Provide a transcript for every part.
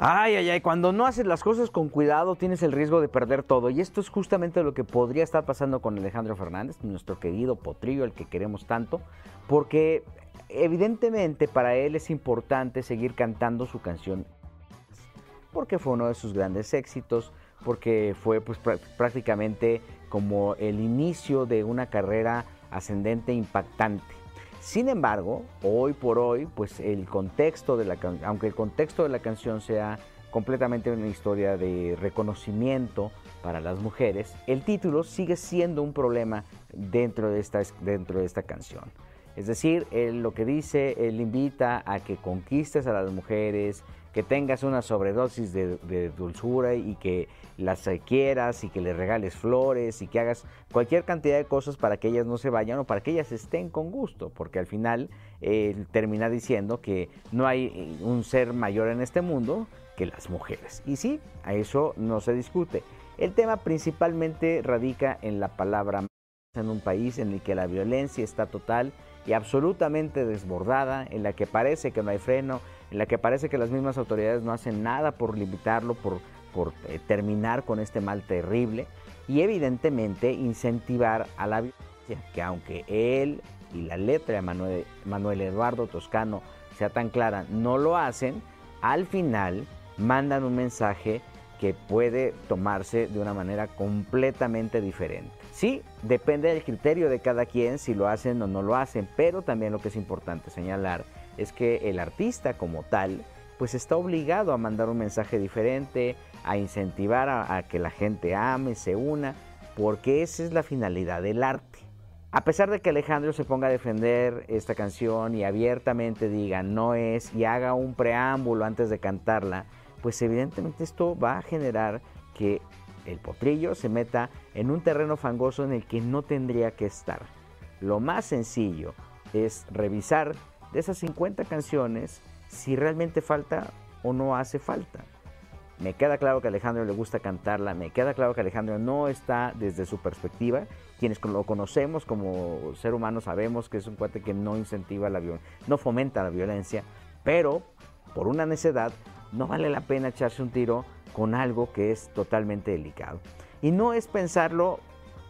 Ay, ay, ay, cuando no haces las cosas con cuidado tienes el riesgo de perder todo. Y esto es justamente lo que podría estar pasando con Alejandro Fernández, nuestro querido potrillo, el que queremos tanto, porque evidentemente para él es importante seguir cantando su canción, porque fue uno de sus grandes éxitos, porque fue pues prácticamente como el inicio de una carrera ascendente impactante. Sin embargo, hoy por hoy, pues el contexto de la aunque el contexto de la canción sea completamente una historia de reconocimiento para las mujeres, el título sigue siendo un problema dentro de esta, dentro de esta canción. Es decir, él lo que dice, él invita a que conquistes a las mujeres, que tengas una sobredosis de, dulzura y que las quieras y que les regales flores y que hagas cualquier cantidad de cosas para que ellas no se vayan o para que ellas estén con gusto, porque al final él termina diciendo que no hay un ser mayor en este mundo que las mujeres. Y sí, a eso no se discute. El tema principalmente radica en la palabra en un país en el que la violencia está total y absolutamente desbordada, en la que parece que no hay freno, en la que parece que las mismas autoridades no hacen nada por limitarlo, por, por eh, terminar con este mal terrible y evidentemente incentivar a la violencia, que aunque él y la letra de Manuel, Manuel Eduardo Toscano sea tan clara, no lo hacen, al final mandan un mensaje que puede tomarse de una manera completamente diferente. Sí, depende del criterio de cada quien si lo hacen o no lo hacen, pero también lo que es importante señalar es que el artista como tal pues está obligado a mandar un mensaje diferente, a incentivar a, que la gente ame, se una, porque esa es la finalidad del arte. A pesar de que Alejandro se ponga a defender esta canción y abiertamente diga no es y haga un preámbulo antes de cantarla, pues evidentemente esto va a generar que el potrillo se meta en un terreno fangoso en el que no tendría que estar. Lo más sencillo es revisar de esas 50 canciones si realmente falta o no hace falta. Me queda claro que Alejandro le gusta cantarla, me queda claro que Alejandro no está desde su perspectiva. Quienes lo conocemos como ser humano sabemos que es un cuate que no incentiva la violencia, no fomenta la violencia, pero por una necedad no vale la pena echarse un tiro con algo que es totalmente delicado. Y no es pensarlo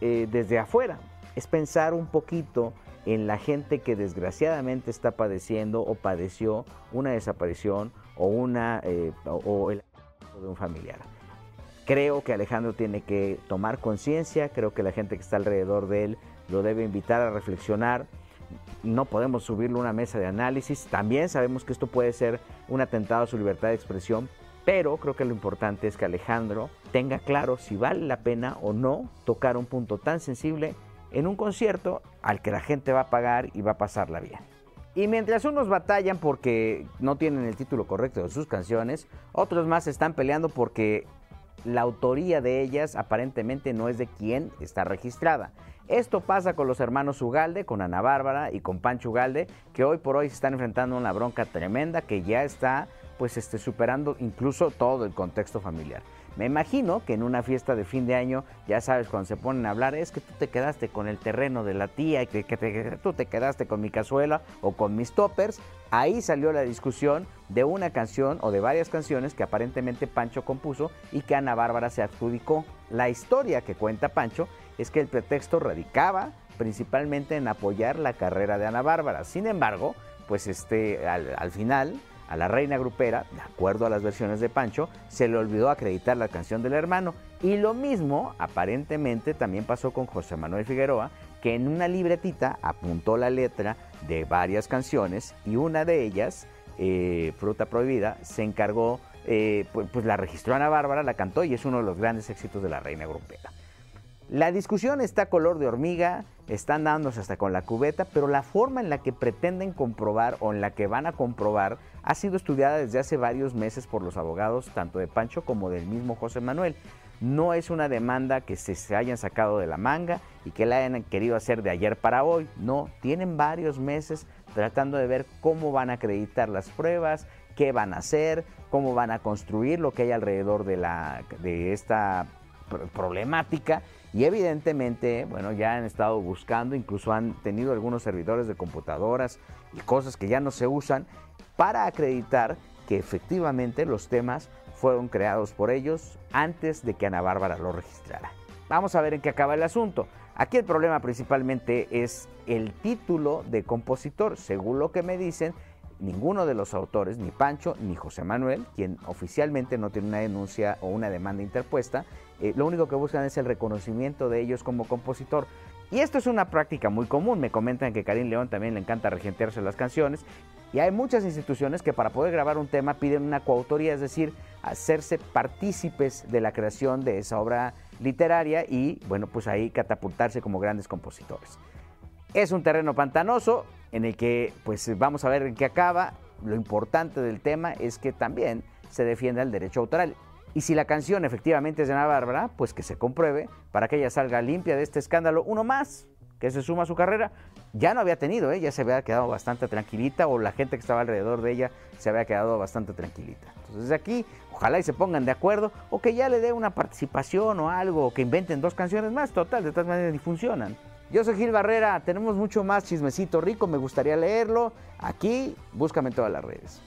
eh, desde afuera, es pensar un poquito en la gente que desgraciadamente está padeciendo o padeció una desaparición o, una, eh, o el de un familiar. Creo que Alejandro tiene que tomar conciencia, creo que la gente que está alrededor de él lo debe invitar a reflexionar. No podemos subirle una mesa de análisis. También sabemos que esto puede ser un atentado a su libertad de expresión, pero creo que lo importante es que Alejandro tenga claro si vale la pena o no tocar un punto tan sensible en un concierto al que la gente va a pagar y va a pasarla bien. Y mientras unos batallan porque no tienen el título correcto de sus canciones, otros más están peleando porque la autoría de ellas aparentemente no es de quien está registrada. Esto pasa con los hermanos Ugalde, con Ana Bárbara y con Pancho Ugalde, que hoy por hoy se están enfrentando a una bronca tremenda que ya está pues esté superando incluso todo el contexto familiar. Me imagino que en una fiesta de fin de año, ya sabes, cuando se ponen a hablar, es que tú te quedaste con el terreno de la tía y que, tú te quedaste con mi cazuela o con mis toppers. Ahí salió la discusión de una canción o de varias canciones que aparentemente Pancho compuso y que Ana Bárbara se adjudicó. La historia que cuenta Pancho es que el pretexto radicaba principalmente en apoyar la carrera de Ana Bárbara. Sin embargo, pues este, al final a la reina grupera, de acuerdo a las versiones de Pancho, se le olvidó acreditar la canción del hermano. Y lo mismo aparentemente también pasó con José Manuel Figueroa, que en una libretita apuntó la letra de varias canciones y una de ellas, eh, Fruta Prohibida, se encargó, pues, pues, la registró Ana Bárbara, la cantó y es uno de los grandes éxitos de la reina grupera. La discusión está color de hormiga, están dándose hasta con la cubeta, pero la forma en la que pretenden comprobar o en la que van a comprobar ha sido estudiada desde hace varios meses por los abogados tanto de Pancho como del mismo José Manuel. No es una demanda que se, hayan sacado de la manga y que la hayan querido hacer de ayer para hoy. No, tienen varios meses tratando de ver cómo van a acreditar las pruebas, qué van a hacer, cómo van a construir lo que hay alrededor de, la, de esta problemática y evidentemente, bueno, ya han estado buscando, incluso han tenido algunos servidores de computadoras y cosas que ya no se usan para acreditar que efectivamente los temas fueron creados por ellos antes de que Ana Bárbara lo registrara. Vamos a ver en qué acaba el asunto. Aquí el problema principalmente es el título de compositor. Según lo que me dicen, ninguno de los autores, ni Pancho ni José Manuel, quien oficialmente no tiene una denuncia o una demanda interpuesta, eh, lo único que buscan es el reconocimiento de ellos como compositor. Y esto es una práctica muy común. Me comentan que Karim León también le encanta regentearse las canciones. Y hay muchas instituciones que para poder grabar un tema piden una coautoría, es decir, hacerse partícipes de la creación de esa obra literaria y, bueno, pues ahí catapultarse como grandes compositores. Es un terreno pantanoso en el que, pues vamos a ver en qué acaba. Lo importante del tema es que también se defienda el derecho autoral. Y si la canción efectivamente es de Ana Bárbara, pues que se compruebe para que ella salga limpia de este escándalo. Uno más que se suma a su carrera. Ya no había tenido, ¿eh? ya se había quedado bastante tranquilita o la gente que estaba alrededor de ella se había quedado bastante tranquilita. Entonces aquí, ojalá y se pongan de acuerdo o que ya le dé una participación o algo, o que inventen dos canciones más, total, de todas maneras ni funcionan. Yo soy Gil Barrera, tenemos mucho más chismecito rico, me gustaría leerlo. Aquí, búscame en todas las redes.